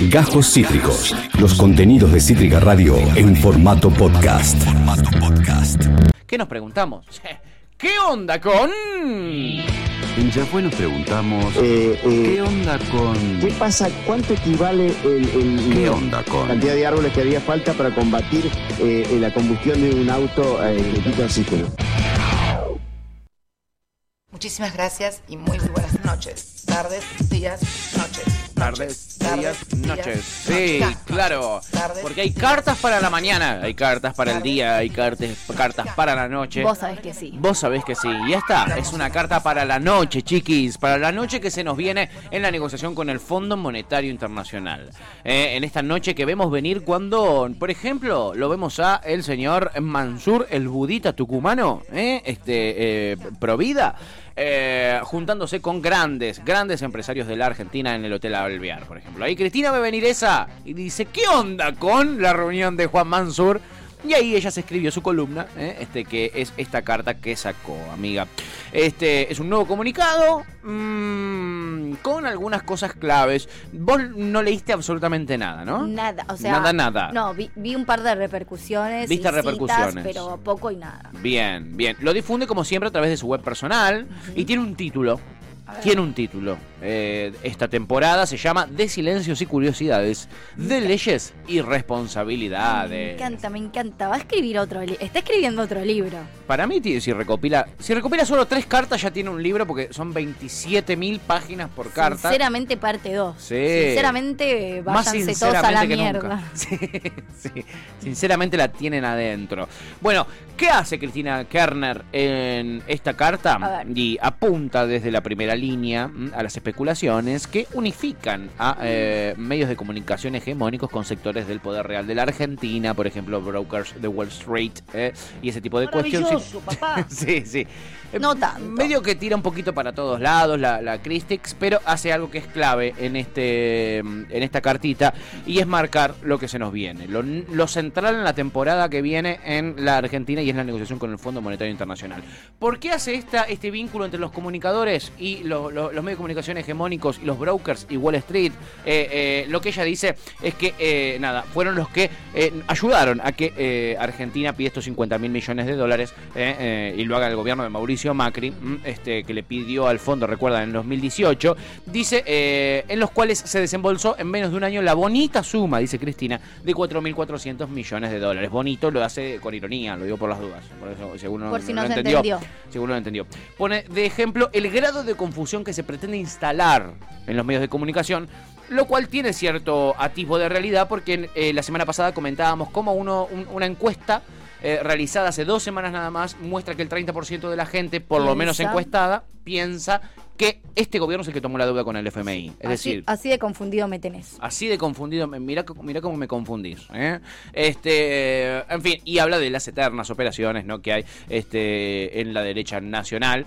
Gajos Cítricos. Los contenidos de Cítrica Radio en formato podcast. ¿Qué nos preguntamos? ¿Qué onda con...? En Yafue nos preguntamos, Eh, eh, ¿qué onda con...? ¿Qué pasa? ¿Cuánto equivale el, el- ¿Qué la onda con...? cantidad de árboles que haría falta para combatir eh, la combustión de un auto eh, que quita oxígeno? Muchísimas gracias y muy buenas noches. Tardes, días, noches. Tardes, Tardes, días, días, noches. Sí, noches. claro. Tardes. Porque hay cartas para la mañana, hay cartas para el día, hay cartas, cartas para la noche. Vos sabés que sí. Vos sabés que sí. Y esta es una carta para la noche, chiquis. Para la noche que se nos viene en la negociación con el Fondo Monetario Internacional. Eh, en esta noche que vemos venir cuando, por ejemplo, lo vemos a el señor Mansur, el budita tucumano, eh, este, eh, Provida. Eh, juntándose con grandes, grandes empresarios de la Argentina en el Hotel Alvear, por ejemplo. Ahí Cristina a venir esa y dice, ¿qué onda con la reunión de Juan Mansur? Y ahí ella se escribió su columna, ¿eh? este que es esta carta que sacó, amiga. Este es un nuevo comunicado mm, con algunas cosas claves. Vos no leíste absolutamente nada, ¿no? Nada, o sea. Nada, nada. No, vi, vi un par de repercusiones. Viste y citas, repercusiones. pero poco y nada. Bien, bien. Lo difunde como siempre a través de su web personal y tiene un título. Tiene un título. Eh, esta temporada se llama De silencios y curiosidades, de leyes y responsabilidades. Me encanta, me encanta. Va a escribir otro libro. Está escribiendo otro libro. Para mí, si recopila, si recopila solo tres cartas, ya tiene un libro porque son 27.000 páginas por carta. Sinceramente, parte 2. Sí. Sinceramente, váyanse todos a la que mierda. nunca. Sí, sí. Sinceramente la tienen adentro. Bueno, ¿qué hace Cristina Kerner en esta carta? A. Y apunta desde la primera línea mm, a las especulaciones que unifican a eh, medios de comunicación hegemónicos con sectores del poder real de la Argentina, por ejemplo, brokers de Wall Street eh, y ese tipo de cuestiones. sí, sí. Eh, No tanto. Medio que tira un poquito para todos lados la, la Cristix, pero hace algo que es clave en este en esta cartita y es marcar lo que se nos viene. Lo, lo central en la temporada que viene en la Argentina y es la negociación con el Fondo Monetario Internacional. ¿Por qué hace esta, este vínculo entre los comunicadores y lo- lo- los medios de comunicación hegemónicos y los brokers y Wall Street? Eh, eh, lo que ella dice es que, eh, nada, fueron los que ayudaron a que Argentina pida estos 50 mil millones de dólares y lo haga el gobierno de Mauricio Macri, mm, este, que le pidió al fondo, recuerdan, en 2018. Dice, en los cuales se desembolsó en menos de un año la bonita suma, dice Cristina, de 4.400 millones de dólares. Bonito lo hace con ironía, lo digo por las dudas. Por eso, según Por si no lo se entendió. entendió. Según lo entendió. Pone de ejemplo el grado de confusión que se pretende instalar en los medios de comunicación, lo cual tiene cierto atisbo de realidad porque eh, la semana pasada comentábamos cómo uno, un- una encuesta eh, realizada hace dos semanas nada más muestra que el 30% de la gente, por lo menos encuestada, piensa que este gobierno es el que tomó la deuda con el FMI. Es así, decir, así de confundido me tenés. Así de confundido, mira, mira cómo me confundís. ¿eh? Este, en fin, y habla de las eternas operaciones ¿no? que hay este, en la derecha nacional.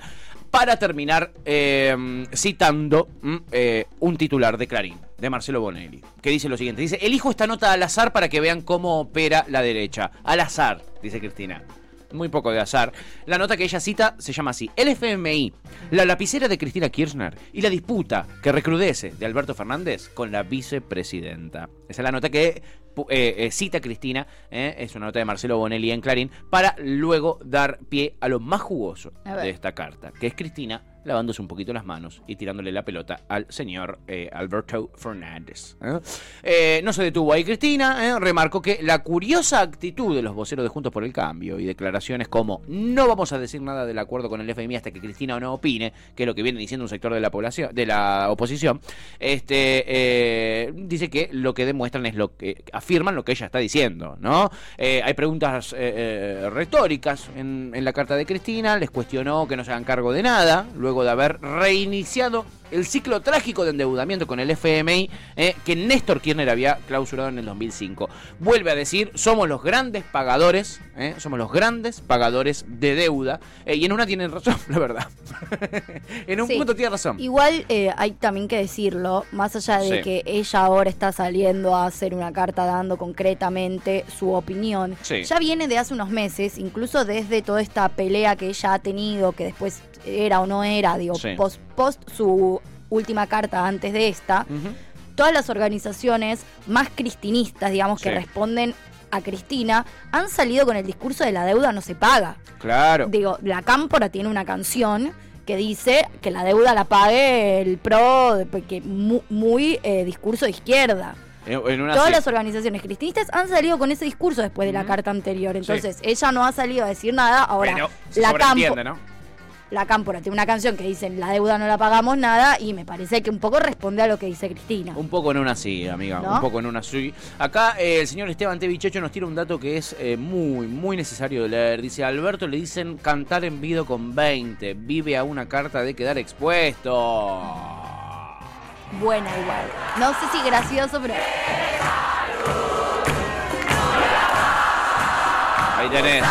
Para terminar, eh, citando mm, eh, un titular de Clarín, de Marcelo Bonelli, que dice lo siguiente: dice, elijo esta nota al azar para que vean cómo opera la derecha. Al azar, dice Cristina. Muy poco de azar. La nota que ella cita se llama así: El FMI, la lapicera de Cristina Kirchner y la disputa que recrudece de Alberto Fernández con la vicepresidenta. Esa es la nota que eh, eh, cita Cristina, eh, es una nota de Marcelo Bonelli en Clarín, para luego dar pie a lo más jugoso de esta carta, que es Cristina lavándose un poquito las manos y tirándole la pelota al señor eh, Alberto Fernández. ¿eh? Eh, no se detuvo ahí Cristina, ¿eh? remarcó que la curiosa actitud de los voceros de Juntos por el Cambio y declaraciones como no vamos a decir nada del acuerdo con el FMI hasta que Cristina no opine, que es lo que viene diciendo un sector de la población, de la oposición, este dice que lo que demuestran es lo que afirman lo que ella está diciendo, ¿no? Hay preguntas retóricas en, en la carta de Cristina, les cuestionó que no se hagan cargo de nada, luego de haber reiniciado el ciclo trágico de endeudamiento con el FMI eh, que Néstor Kirchner había clausurado en el 2005. Vuelve a decir, somos los grandes pagadores, eh, somos los grandes pagadores de deuda, eh, y en una tienen razón, la verdad. en un Sí. punto tiene razón. Igual hay también que decirlo, más allá de Sí. que ella ahora está saliendo a hacer una carta dando concretamente su opinión, Sí. ya viene de hace unos meses, incluso desde toda esta pelea que ella ha tenido, que después era o no era, digo, Sí. post, post su última carta antes de esta, todas las organizaciones más cristinistas, digamos, que responden a Cristina, han salido con el discurso de la deuda no se paga. Claro. Digo, la Cámpora tiene una canción que dice que la deuda la pague el PRO, de- porque mu- muy, eh, discurso de izquierda. En, en una Todas las organizaciones cristinistas han salido con ese discurso después de la carta anterior. Entonces, ella no ha salido a decir nada. Ahora, Pero se la, Campo- ¿no? La Cámpora tiene una canción que dice la deuda no la pagamos nada y me parece que un poco responde a lo que dice Cristina. Un poco en una sí, amiga. ¿No? Un poco en una sí. Acá eh, el señor Esteban Tevichecho nos tira un dato que es eh, muy, muy necesario de leer. Dice, Alberto le dicen cantar en vido con 20. Vive a una carta de quedar expuesto. Buena igual. No sé si gracioso, pero Ahí tenés.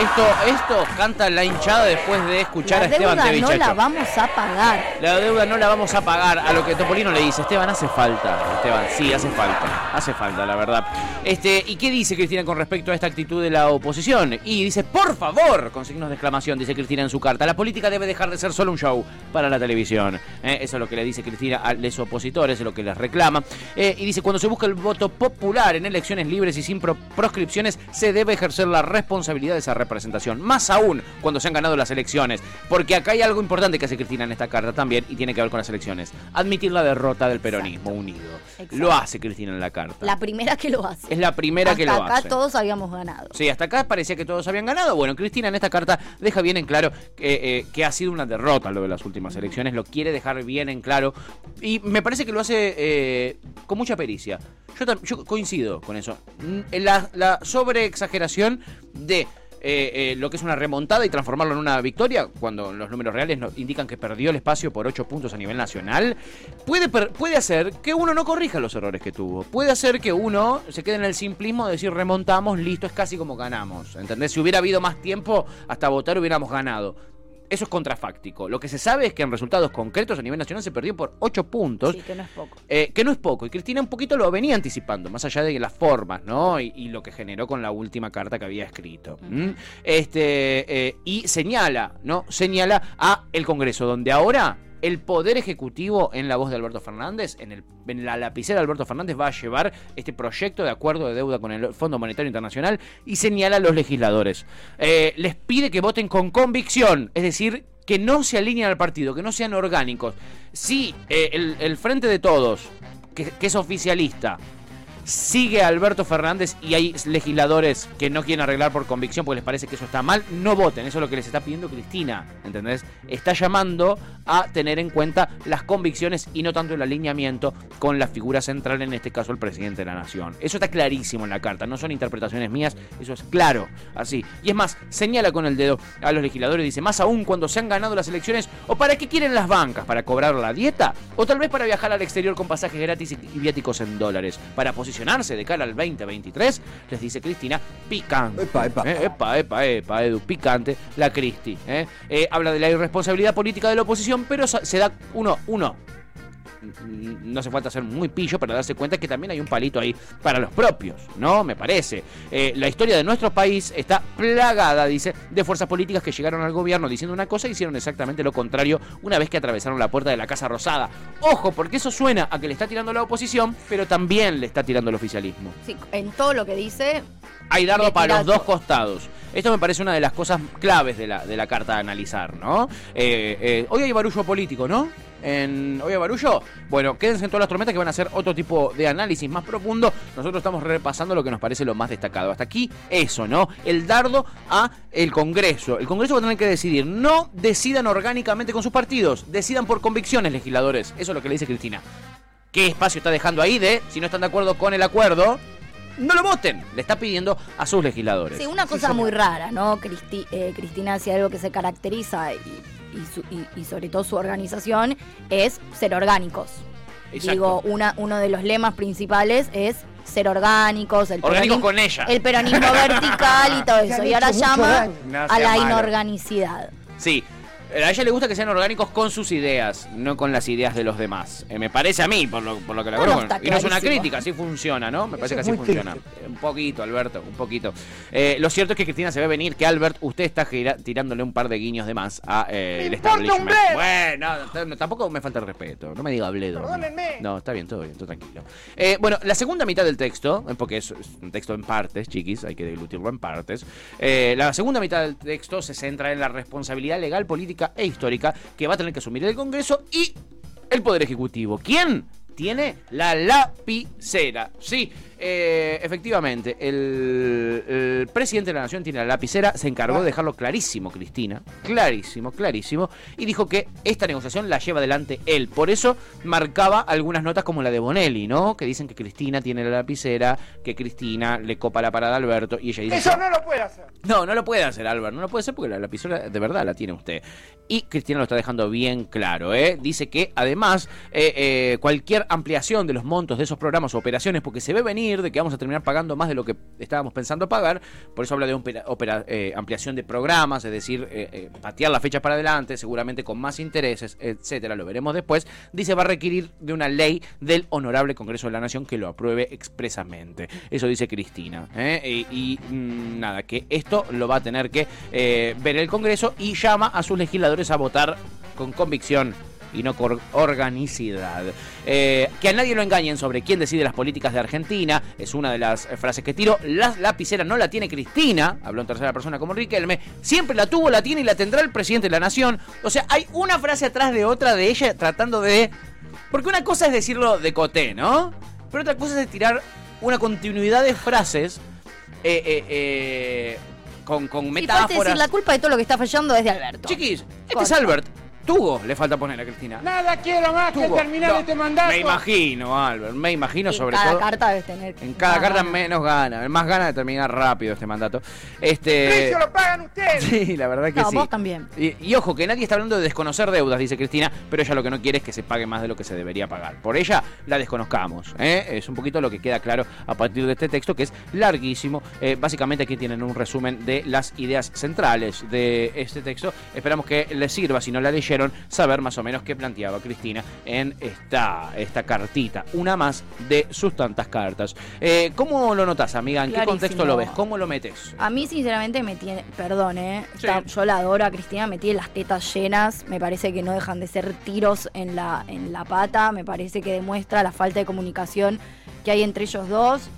Esto, esto canta la hinchada después de escuchar la a Esteban deuda no la vamos a pagar. La deuda no la vamos a pagar. A lo que Topolino le dice, Esteban, hace falta. Esteban, sí, hace falta. Hace falta, la verdad. Este, ¿y qué dice Cristina con respecto a esta actitud de la oposición? Y dice, por favor, con signos de exclamación, dice Cristina en su carta. La política debe dejar de ser solo un show para la televisión. Eh, Eso es lo que le dice Cristina a los opositores, es lo que les reclama. Eh, y dice, cuando se busca el voto popular en elecciones libres y sin pro- proscripciones, se debe ejercer la responsabilidad de esa representación. Más aún cuando se han ganado las elecciones. Porque acá hay algo importante que hace Cristina en esta carta también y tiene que ver con las elecciones. Admitir la derrota del peronismo unido. Exacto. Lo hace Cristina en la carta. La primera que lo hace. es la primera que Hasta lo acá hace. todos habíamos ganado. Sí, hasta acá parecía que todos habían ganado. Bueno, Cristina en esta carta deja bien en claro que, eh, que ha sido una derrota lo de las últimas elecciones, lo quiere dejar bien en claro y me parece que lo hace eh, con mucha pericia. Yo, yo coincido con eso. La, la sobreexageración de... eh, eh, lo que es una remontada y transformarlo en una victoria, cuando los números reales indican que perdió el espacio por 8 puntos a nivel nacional, puede, puede hacer que uno no corrija los errores que tuvo. Puede hacer que uno se quede en el simplismo de decir remontamos, listo, es casi como ganamos. ¿Entendés? Si hubiera habido más tiempo hasta votar hubiéramos ganado. Eso es contrafáctico. Lo que se sabe es que en resultados concretos a nivel nacional se perdió por 8 puntos. Sí, que no es poco. Eh, que no es poco, y Cristina un poquito lo venía anticipando, más allá de las formas, ¿no? Y, y lo que generó con la última carta que había escrito. Este, eh, y señala, ¿no? Señala a el Congreso, donde ahora el poder ejecutivo en la voz de Alberto Fernández, en, el, la lapicera de Alberto Fernández, va a llevar este proyecto de acuerdo de deuda con el Fondo Monetario Internacional y señala a los legisladores. Eh, les pide que voten con convicción, es decir, que no se alineen al partido, que no sean orgánicos. Si eh, el, Frente de Todos, que es oficialista, sigue Alberto Fernández y hay legisladores que no quieren arreglar por convicción porque les parece que eso está mal, no voten. Eso es lo que les está pidiendo Cristina, ¿entendés? Está llamando a tener en cuenta las convicciones y no tanto el alineamiento con la figura central, en este caso el presidente de la nación. Eso está clarísimo en la carta, no son interpretaciones mías, eso es claro, así. Y es más, señala con el dedo a los legisladores, dice, más aún cuando se han ganado las elecciones, o para qué quieren las bancas, para cobrar la dieta, o tal vez para viajar al exterior con pasajes gratis y y viáticos en dólares, para posicionarse de cara al 2023, les dice Cristina, picante. Epa, epa. Eh, epa, epa, epa, Edu, picante, la Cristi. eh. Eh, habla de la irresponsabilidad política de la oposición, pero se da uno, uno. Mm, No hace falta ser muy pillo para darse cuenta que también hay un palito ahí para los propios, ¿no? Me parece. Eh, la historia de nuestro país está plagada, dice, de fuerzas políticas que llegaron al gobierno diciendo una cosa y hicieron exactamente lo contrario una vez que atravesaron la puerta de la Casa Rosada. Ojo, porque eso suena a que le está tirando la oposición, pero también le está tirando el oficialismo. Sí, en todo lo que dice, Hay dardo para los dos costados. Esto me parece una de las cosas claves de la, de la carta a analizar, ¿no? Eh, eh, hoy hay barullo político, ¿no? En, hay barullo. Bueno, quédense en todas las tormentas que van a hacer otro tipo de análisis más profundo. Nosotros estamos repasando lo que nos parece lo más destacado. Hasta aquí, eso, ¿no? El dardo a el Congreso. El Congreso va a tener que decidir. No decidan orgánicamente con sus partidos. Decidan por convicciones, legisladores. Eso es lo que le dice Cristina. ¿Qué espacio está dejando ahí de, si no están de acuerdo con el acuerdo, no lo voten? Le está pidiendo a sus legisladores. sí, una cosa muy rara, ¿no? Cristi- eh, Cristina hacía algo que se caracteriza y, y su- y- y sobre todo su organización es ser orgánicos. Exacto. Digo, una, uno de los lemas principales es ser orgánicos, el Orgánicos peronismo- con ella. el peronismo vertical y todo eso. Y ahora llama a la malo. inorganicidad. Sí. A ella le gusta que sean orgánicos con sus ideas, no con las ideas de los demás. Eh, me parece a mí, por lo, por lo que la Bueno, conozco. Y no es una crítica, así funciona, ¿no? Me parece que así funciona. Un poquito, Alberto, un poquito. Eh, lo cierto es que Cristina se ve venir que Albert, usted está gira- tirándole un par de guiños de más a eh, el un. Bueno, tampoco me falta el respeto. No me diga bledo. Perdónenme. No, está bien, todo bien, todo tranquilo. Eh, bueno, la segunda mitad del texto, porque es, un texto en partes, chiquis, hay que deglutirlo en partes. la segunda mitad del texto se centra en la responsabilidad legal, política e histórica que va a tener que asumir el Congreso y el Poder Ejecutivo. ¿Quién? Tiene la lapicera. Sí, eh, efectivamente, el, el presidente de la Nación tiene la lapicera, se encargó de dejarlo clarísimo, Cristina, clarísimo, clarísimo, y dijo que esta negociación la lleva adelante él. Por eso marcaba algunas notas como la de Bonelli, ¿no? Que dicen que Cristina tiene la lapicera, que Cristina le copa la parada a Alberto, y ella dice... Eso no lo puede hacer. No, no lo puede hacer, Albert. No lo puede hacer porque la lapicera de verdad la tiene usted. Y Cristina lo está dejando bien claro, ¿eh? Dice que además eh, eh, cualquier ampliación de los montos de esos programas o operaciones, porque se ve venir de que vamos a terminar pagando más de lo que estábamos pensando pagar, por eso habla de opera- eh, ampliación de programas, es decir, eh, eh, patear las fechas para adelante, seguramente con más intereses, etcétera, lo veremos después. Dice va a requerir de una ley del Honorable Congreso de la Nación que lo apruebe expresamente. Eso dice Cristina. ¿eh? Y, y, mm, nada, que esto lo va a tener que ver el Congreso y llama a sus legisladores a votar con convicción y no con organicidad. Eh, que a nadie lo engañen sobre quién decide las políticas de Argentina, es una de las eh, frases que tiro. La lapicera no la tiene Cristina, habló en tercera persona como Riquelme, siempre la tuvo, la tiene y la tendrá el presidente de la nación. O sea, hay una frase atrás de otra de ella tratando de... Porque una cosa es decirlo de coté, ¿no? Pero otra cosa es tirar una continuidad de frases eh, eh, eh, con, con Y metáforas. decir, la culpa de todo lo que está fallando es de Alberto. Chiquis, este Corta. es Albert. Tugo le falta poner a Cristina. Nada quiero más que terminar No, este mandato. Me imagino, Albert, me imagino Y sobre cada todo. carta debes tener. En cada carta menos gana, más ganas de terminar rápido este mandato. Este. precio lo pagan ustedes. Sí, la verdad que No, sí. vos también. Y, y ojo, que nadie está hablando de desconocer deudas, dice Cristina, pero ella lo que no quiere es que se pague más de lo que se debería pagar. Por ella la desconozcamos. ¿eh? Es un poquito lo que queda claro a partir de este texto, que es larguísimo. Eh, básicamente aquí tienen un resumen de las ideas centrales de este texto. Esperamos que les sirva, si no la leyeron, saber más o menos qué planteaba Cristina en esta, esta cartita. Una más de sus tantas cartas. Eh, ¿Cómo lo notas, amiga? ¿En qué contexto lo ves? ¿Cómo lo metes? A mí, sinceramente, me tiene. Perdón, ¿eh? Sí. Yo la adoro a Cristina, me tiene las tetas llenas. Me parece que no dejan de ser tiros en la, en la pata. Me parece que demuestra la falta de comunicación que hay entre ellos dos.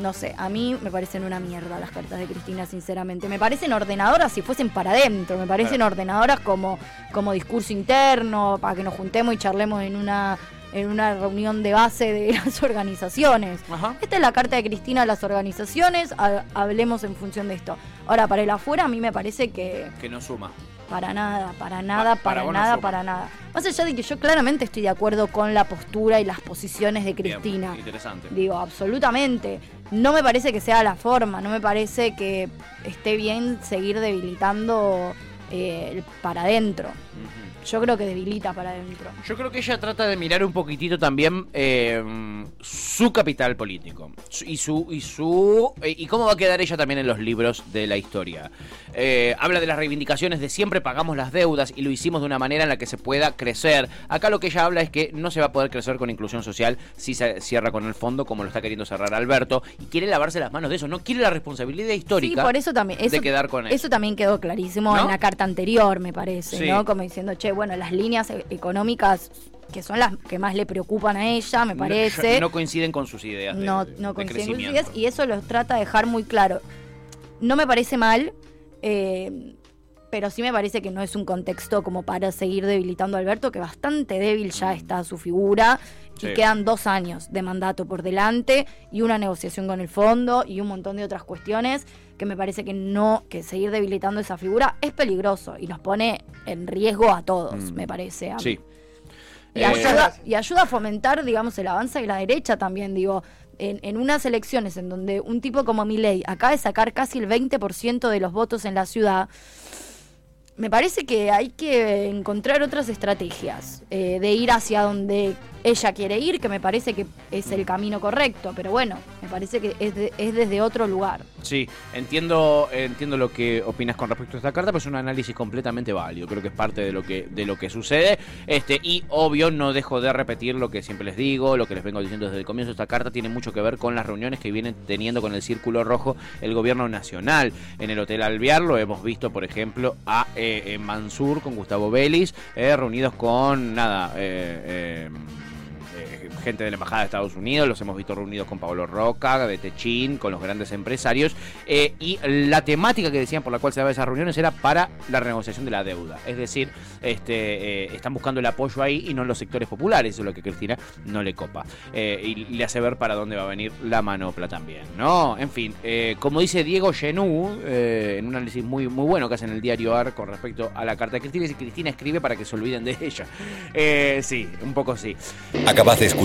No sé, a mí me parecen una mierda las cartas de Cristina, sinceramente. Me parecen ordenadoras si fuesen para adentro. Me parecen Claro. ordenadoras como, como discurso interno, para que nos juntemos y charlemos en una, en una reunión de base de las organizaciones. Ajá. Esta es la carta de Cristina a las organizaciones, ha- hablemos en función de esto. Ahora, para el afuera a mí me parece que Que no suma. Para nada, para nada, Pa- para nada, para nada. Más allá de que yo claramente estoy de acuerdo con la postura y las posiciones de Bien, Cristina. interesante. Digo, absolutamente. No me parece que sea la forma, no me parece que esté bien seguir debilitando eh, para adentro. Ujú. Yo creo que debilita para adentro. Yo creo que ella trata de mirar un poquitito también eh, su capital político y su y su eh, y cómo va a quedar ella también en los libros de la historia. Eh, habla de las reivindicaciones de siempre pagamos las deudas y lo hicimos de una manera en la que se pueda crecer. Acá lo que ella habla es que no se va a poder crecer con inclusión social si se cierra con el fondo como lo está queriendo cerrar Alberto y quiere lavarse las manos de eso. No quiere la responsabilidad histórica Sí, por eso también. Eso, de quedar con él. Eso también quedó clarísimo ¿No? en la carta anterior, me parece, Sí. ¿no? Como diciendo, che, bueno, las líneas e- económicas que son las que más le preocupan a ella, me parece. No, no coinciden con sus ideas. de- no, no de coinciden con sus ideas y eso lo trata de dejar muy claro. No me parece mal, eh, pero sí me parece que no es un contexto como para seguir debilitando a Alberto, que bastante débil ya está su figura Sí. y quedan dos años de mandato por delante y una negociación con el fondo y un montón de otras cuestiones que me parece que no, que seguir debilitando esa figura es peligroso y nos pone en riesgo a todos, Mm. me parece. a mí. Sí. Y, Eh, ayuda, y ayuda a fomentar, digamos, el avance de la derecha también, digo. En, en unas elecciones en donde un tipo como Milei acaba de sacar casi el 20% de los votos en la ciudad, me parece que hay que encontrar otras estrategias eh, de ir hacia donde ella quiere ir, que me parece que es el camino correcto, pero bueno, me parece que es, de- es desde otro lugar. Sí, entiendo, entiendo lo que opinas con respecto a esta carta, pero es un análisis completamente válido. Creo que es parte de lo que, de lo que sucede. Este, y obvio, no dejo de repetir lo que siempre les digo, lo que les vengo diciendo desde el comienzo. Esta carta tiene mucho que ver con las reuniones que vienen teniendo con el Círculo Rojo el gobierno nacional. En el Hotel Alvear lo hemos visto, por ejemplo, a eh, eh, Mansur con Gustavo Vélez, eh, reunidos con nada. eh, eh, eh, gente de la Embajada de Estados Unidos, los hemos visto reunidos con Pablo Roca, de Techín, con los grandes empresarios, eh, y la temática que decían por la cual se daba esas reuniones era para la renegociación de la deuda. Es decir, este, eh, están buscando el apoyo ahí y no en los sectores populares, eso es lo que Cristina no le copa. Eh, y le hace ver para dónde va a venir la manopla también, ¿no? En fin, como dice Diego Genú, en un análisis muy, muy bueno que hace en el diario AR con respecto a la carta de Cristina, dice Cristina escribe para que se olviden de ella. Sí, un poco sí. Acabas de